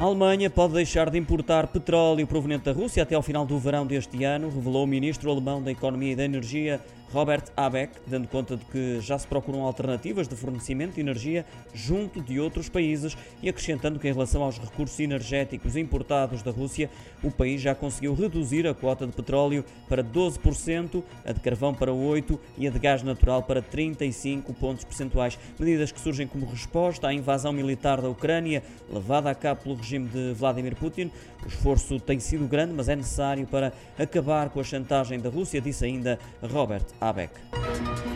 A Alemanha pode deixar de importar petróleo proveniente da Rússia até ao final do verão deste ano, revelou o ministro alemão da Economia e da Energia, Robert Habeck, dando conta de que já se procuram alternativas de fornecimento de energia junto de outros países e acrescentando que, em relação aos recursos energéticos importados da Rússia, o país já conseguiu reduzir a quota de petróleo para 12%, a de carvão para 8% e a de gás natural para 35 pontos percentuais. Medidas que surgem como resposta à invasão militar da Ucrânia, levada a cabo pelo regime de Vladimir Putin. O esforço tem sido grande, mas é necessário para acabar com a chantagem da Rússia, disse ainda Robert Abeck.